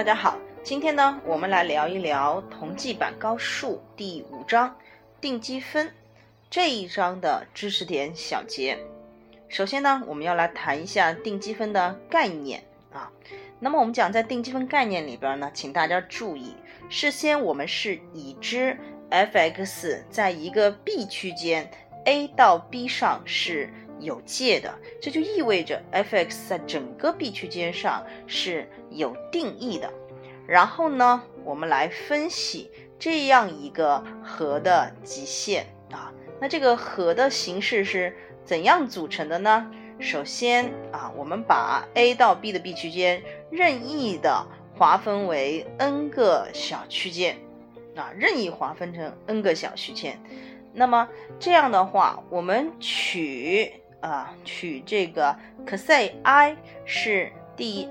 大家好，今天呢，我们来聊一聊同济版高数第五章定积分这一章的知识点小结。首先呢，我们要来谈一下定积分的概念啊。那么我们讲在定积分概念里边呢，请大家注意，事先我们是已知 f(x) 在一个 B 区间 a 到 B 上是有界的，这就意味着 f(x) 在整个 B 区间上是有定义的。然后呢，我们来分析这样一个和的极限啊。那这个和的形式是？怎样组成的呢？首先啊，我们把 A 到 B 的 B 区间任意的划分为 n 个小区间，啊，任意划分成 n 个小区间。那么这样的话，我们取啊取这个 cos i 是第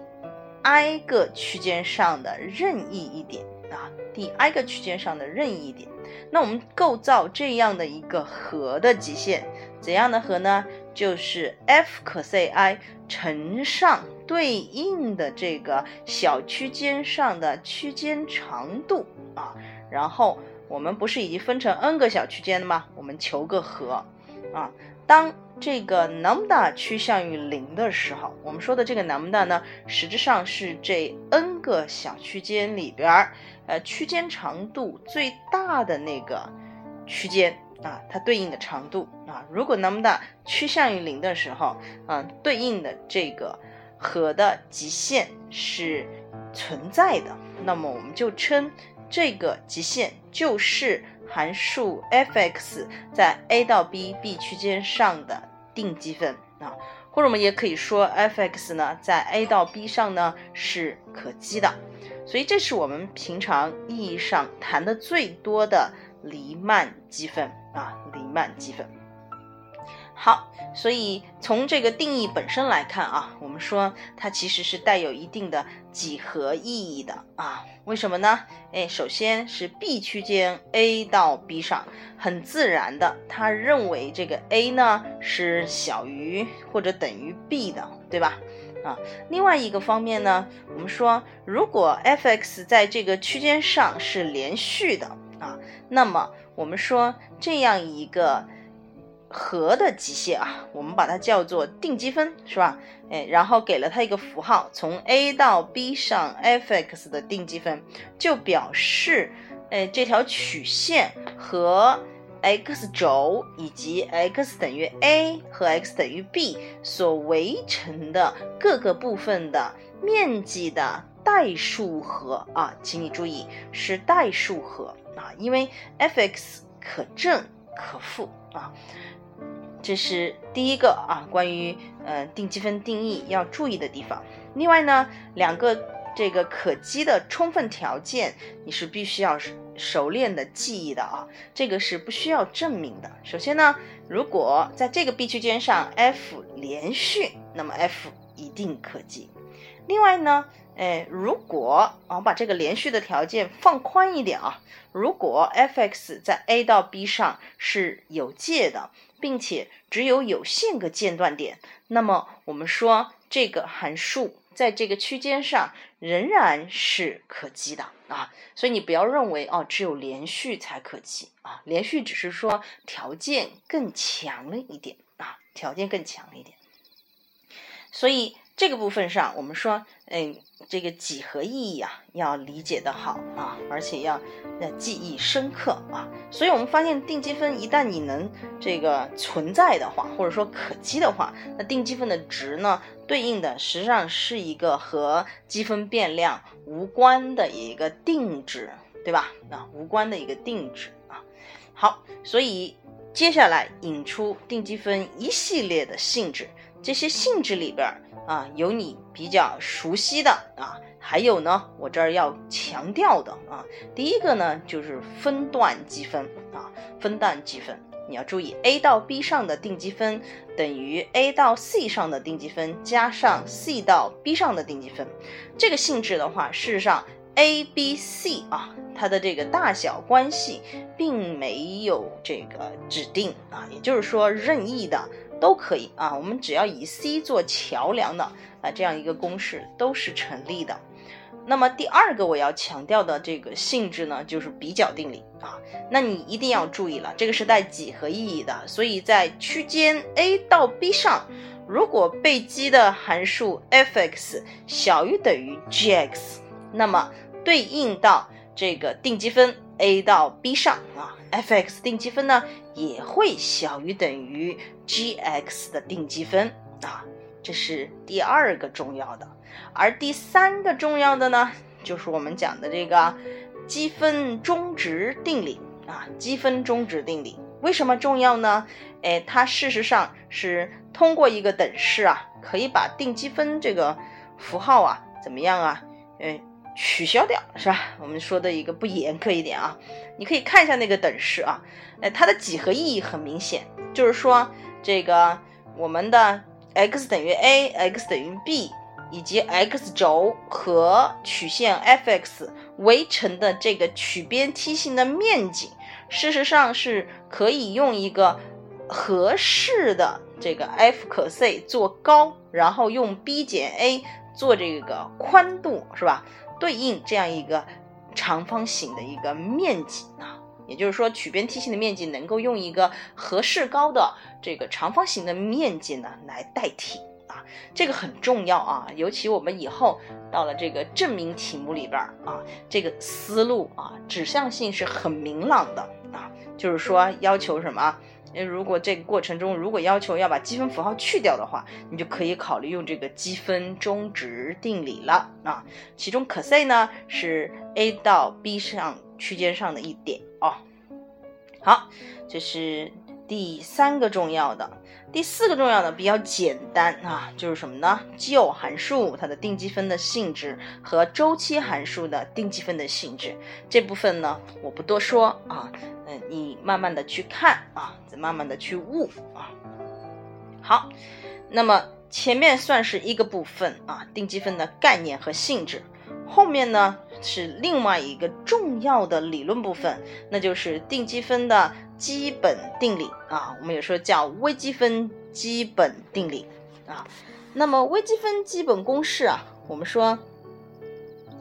i 个区间上的任意一点啊，第 i 个区间上的任意一点。那我们构造这样的一个和的极限。怎样的和呢？就是 f cos i 乘上对应的这个小区间上的区间长度啊，然后我们不是已经分成 n 个小区间了吗？我们求个和啊。当这个 lambda 趋向于零的时候，我们说的这个 lambda 呢，实质上是这 n 个小区间里边儿，呃，区间长度最大的那个区间。啊，它对应的长度啊，如果那么大趋向于零的时候，嗯，对应的这个和的极限是存在的，那么我们就称这个极限就是函数 f(x) 在 a 到 b b 区间上的定积分啊，或者我们也可以说 f(x) 呢在 a 到 b 上呢是可积的，所以这是我们平常意义上谈的最多的。黎曼积分啊，黎曼积分。好，所以从这个定义本身来看啊，我们说它其实是带有一定的几何意义的啊。为什么呢？哎，首先是 B 区间 A 到 B 上，很自然的，他认为这个 A 呢是小于或者等于 B 的，对吧？啊，另外一个方面呢，我们说如果 f(x) 在这个区间上是连续的。啊，那么我们说这样一个和的极限啊，我们把它叫做定积分，是吧？哎，然后给了它一个符号，从 A 到 B 上 f(x) 的定积分，就表示，哎，这条曲线和 x 轴以及 x 等于 a 和 x 等于 b 所围成的各个部分的面积的代数和啊，请你注意是代数和。啊，因为 f(x) 可正可负啊，这是第一个啊，关于呃定积分定义要注意的地方。另外呢，两个这个可积的充分条件，你是必须要熟练的记忆的啊，这个是不需要证明的。首先呢，如果在这个 B 区间上 f 连续，那么 f 一定可积。另外呢。哎，如果我们把这个连续的条件放宽一点啊，如果 f(x) 在 a 到 b 上是有界的，并且只有有限个间断点，那么我们说这个函数在这个区间上仍然是可积的啊。所以你不要认为哦，只有连续才可积啊，连续只是说条件更强了一点啊，条件更强了一点。所以这个部分上，我们说，嗯。这个几何意义啊，要理解的好啊，而且要要记忆深刻啊。所以，我们发现定积分一旦你能这个存在的话，或者说可积的话，那定积分的值呢，对应的实际上是一个和积分变量无关的一个定值，对吧？啊，无关的一个定值啊。好，所以接下来引出定积分一系列的性质，这些性质里边。啊，有你比较熟悉的啊，还有呢，我这儿要强调的啊，第一个呢就是分段积分啊，分段积分，你要注意，A 到 B 上的定积分等于 A 到 C 上的定积分加上 C 到 B 上的定积分。这个性质的话，事实上 A、B、C 啊，它的这个大小关系并没有这个指定啊，也就是说任意的。都可以啊，我们只要以 C 做桥梁的啊，这样一个公式都是成立的。那么第二个我要强调的这个性质呢，就是比较定理啊。那你一定要注意了，这个是带几何意义的，所以在区间 a 到 b 上，如果被积的函数 f(x) 小于等于 g(x)，那么对应到这个定积分 a 到 b 上啊，f(x) 定积分呢也会小于等于 g(x) 的定积分啊。这是第二个重要的，而第三个重要的呢，就是我们讲的这个积分中值定理啊。积分中值定理为什么重要呢？哎，它事实上是通过一个等式啊，可以把定积分这个符号啊，怎么样啊？哎，取消掉是吧？我们说的一个不严苛一点啊，你可以看一下那个等式啊，哎，它的几何意义很明显，就是说这个我们的。x 等于 a，x 等于 b，以及 x 轴和曲线 f(x) 围成的这个曲边梯形的面积，事实上是可以用一个合适的这个 f 可 c 做高，然后用 b 减 a 做这个宽度，是吧？对应这样一个长方形的一个面积啊。也就是说，曲边梯形的面积能够用一个合适高的这个长方形的面积呢来代替啊，这个很重要啊，尤其我们以后到了这个证明题目里边啊，这个思路啊指向性是很明朗的啊，就是说要求什么？那如果这个过程中如果要求要把积分符号去掉的话，你就可以考虑用这个积分中值定理了啊。其中可 c 呢是 a 到 b 上区间上的一点。哦，好，这是第三个重要的，第四个重要的比较简单啊，就是什么呢？奇偶函数它的定积分的性质和周期函数的定积分的性质这部分呢，我不多说啊，嗯，你慢慢的去看啊，再慢慢的去悟啊。好，那么前面算是一个部分啊，定积分的概念和性质。后面呢是另外一个重要的理论部分，那就是定积分的基本定理啊，我们有时候叫微积分基本定理啊。那么微积分基本公式啊，我们说，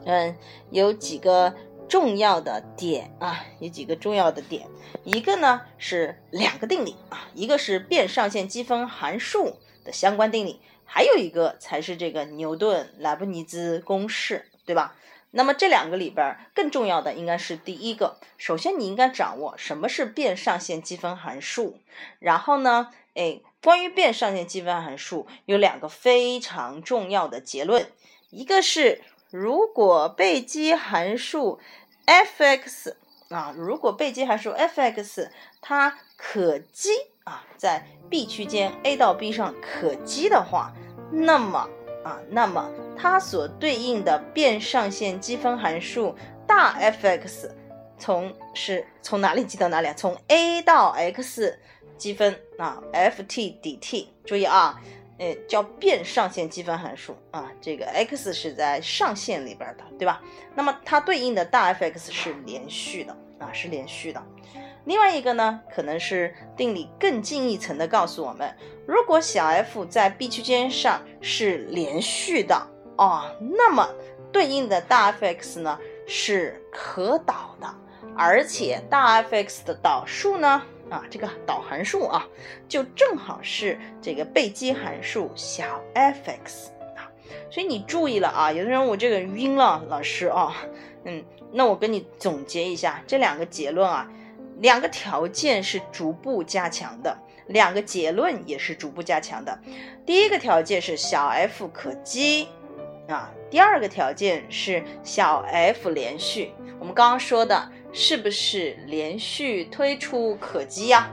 嗯，有几个重要的点啊，有几个重要的点，一个呢是两个定理啊，一个是变上限积分函数的相关定理，还有一个才是这个牛顿莱布尼兹公式。对吧？那么这两个里边更重要的应该是第一个。首先，你应该掌握什么是变上限积分函数。然后呢，哎，关于变上限积分函数有两个非常重要的结论。一个是，如果被积函数 f(x) 啊，如果被积函数 f(x) 它可积啊，在 B 区间 a 到 B 上可积的话，那么啊，那么它所对应的变上限积分函数大 f(x) 从是从哪里积到哪里啊？从 a 到 x 积分啊，f(t) dt。注意啊，呃，叫变上限积分函数啊，这个 x 是在上限里边的，对吧？那么它对应的大 f(x) 是连续的啊，是连续的。另外一个呢，可能是定理更进一层的告诉我们，如果小 f 在 B 区间上是连续的哦，那么对应的大 f(x) 呢是可导的，而且大 f(x) 的导数呢，啊，这个导函数啊，就正好是这个被积函数小 f(x) 啊。所以你注意了啊，有的人我这个晕了，老师啊，嗯，那我跟你总结一下这两个结论啊。两个条件是逐步加强的，两个结论也是逐步加强的。第一个条件是小 f 可积啊，第二个条件是小 f 连续。我们刚刚说的是不是连续推出可积呀？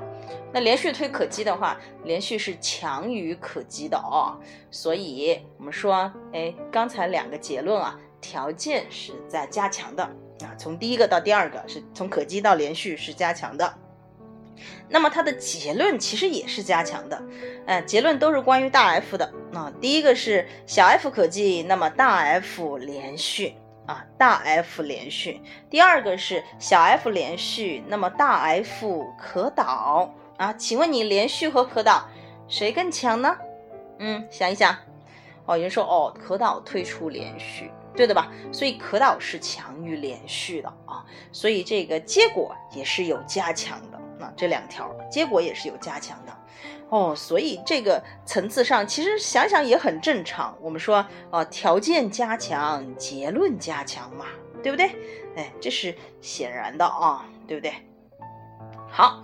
那连续推可积的话，连续是强于可积的哦。所以我们说，哎，刚才两个结论啊，条件是在加强的。啊，从第一个到第二个是从可积到连续是加强的，那么它的结论其实也是加强的，呃，结论都是关于大 F 的。啊，第一个是小 f 可积，那么大 F 连续啊，大 F 连续。第二个是小 f 连续，那么大 F 可导啊。请问你连续和可导谁更强呢？嗯，想一想，哦，有人说哦，可导退出连续，对的吧？所以可导是强于连续的啊，所以这个结果也是有加强的。那这两条结果也是有加强的。哦，所以这个层次上其实想想也很正常。我们说啊，条件加强，结论加强嘛，对不对？哎，这是显然的啊，对不对？好，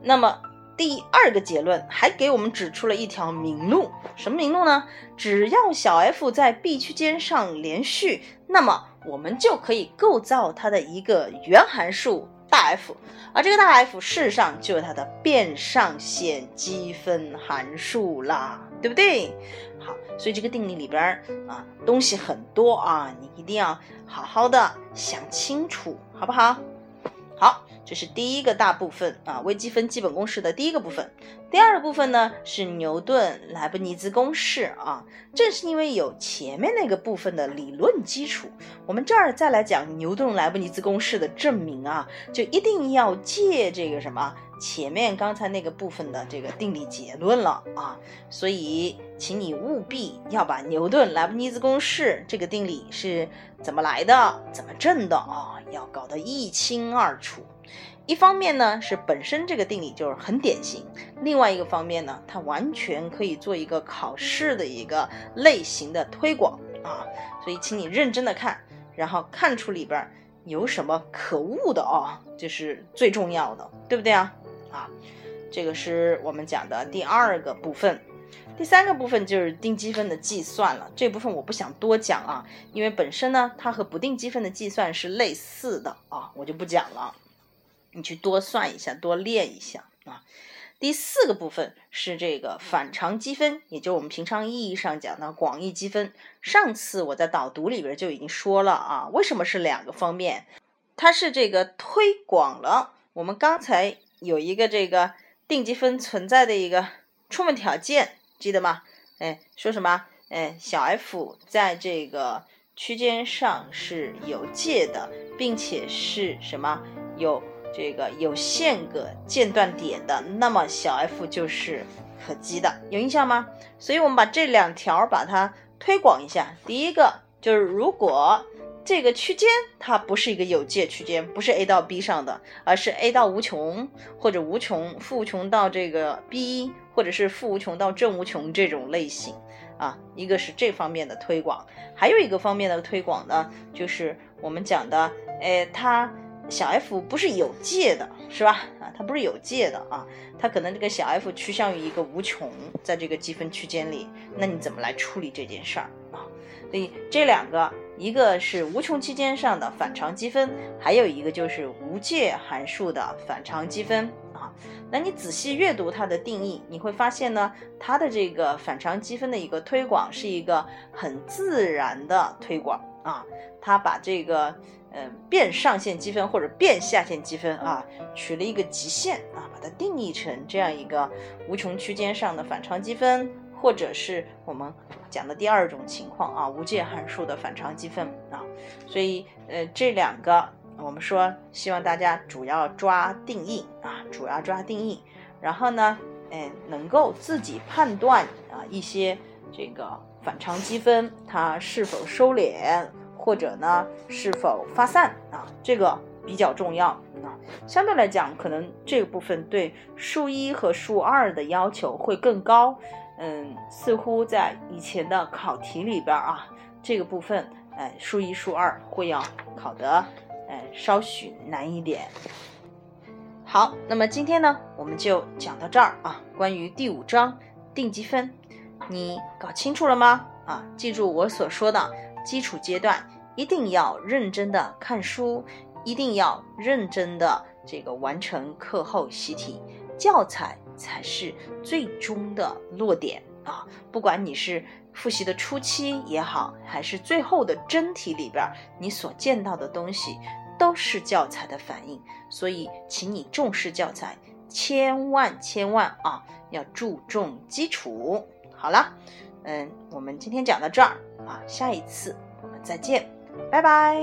那么第二个结论还给我们指出了一条明路，什么明路呢？只要小 f 在 B 区间上连续，那么我们就可以构造它的一个原函数。大 F，而这个大 F 事实上就是它的变上限积分函数啦，对不对？好，所以这个定理里边啊东西很多啊，你一定要好好的想清楚，好不好？好。这是第一个大部分啊，微积分基本公式的第一个部分。第二个部分呢是牛顿莱布尼兹公式啊。正是因为有前面那个部分的理论基础，我们这儿再来讲牛顿莱布尼兹公式的证明啊，就一定要借这个什么前面刚才那个部分的这个定理结论了啊。所以，请你务必要把牛顿莱布尼兹公式这个定理是怎么来的、怎么证的啊，要搞得一清二楚。一方面呢是本身这个定理就是很典型，另外一个方面呢，它完全可以做一个考试的一个类型的推广啊，所以请你认真的看，然后看出里边有什么可恶的啊，这是最重要的，对不对啊？啊，这个是我们讲的第二个部分，第三个部分就是定积分的计算了，这部分我不想多讲啊，因为本身呢它和不定积分的计算是类似的啊，我就不讲了。你去多算一下，多练一下啊。第四个部分是这个反常积分，也就是我们平常意义上讲的广义积分。上次我在导读里边就已经说了啊，为什么是两个方面？它是这个推广了我们刚才有一个这个定积分存在的一个充分条件，记得吗？哎，说什么？哎，小 f 在这个区间上是有界的，并且是什么有？这个有限个间断点的，那么小 f 就是可积的，有印象吗？所以我们把这两条把它推广一下。第一个就是，如果这个区间它不是一个有界区间，不是 a 到 b 上的，而是 a 到无穷，或者无穷负无穷到这个 b，或者是负无穷到正无穷这种类型啊，一个是这方面的推广，还有一个方面的推广呢，就是我们讲的，哎，它。小 f 不是有界的，是吧？啊，它不是有界的啊，它可能这个小 f 趋向于一个无穷，在这个积分区间里，那你怎么来处理这件事儿啊？所以这两个，一个是无穷期间上的反常积分，还有一个就是无界函数的反常积分啊。那你仔细阅读它的定义，你会发现呢，它的这个反常积分的一个推广是一个很自然的推广啊，它把这个。嗯，变上限积分或者变下限积分啊，取了一个极限啊，把它定义成这样一个无穷区间上的反常积分，或者是我们讲的第二种情况啊，无界函数的反常积分啊。所以，呃，这两个我们说，希望大家主要抓定义啊，主要抓定义，然后呢，嗯，能够自己判断啊一些这个反常积分它是否收敛。或者呢，是否发散啊？这个比较重要啊。相对来讲，可能这个部分对数一和数二的要求会更高。嗯，似乎在以前的考题里边啊，这个部分，哎，数一数二会要考得，哎，稍许难一点。好，那么今天呢，我们就讲到这儿啊。关于第五章定积分，你搞清楚了吗？啊，记住我所说的。基础阶段一定要认真的看书，一定要认真的这个完成课后习题，教材才是最终的落点啊！不管你是复习的初期也好，还是最后的真题里边，你所见到的东西都是教材的反应。所以，请你重视教材，千万千万啊，要注重基础。好了。嗯，我们今天讲到这儿啊，下一次我们再见，拜拜。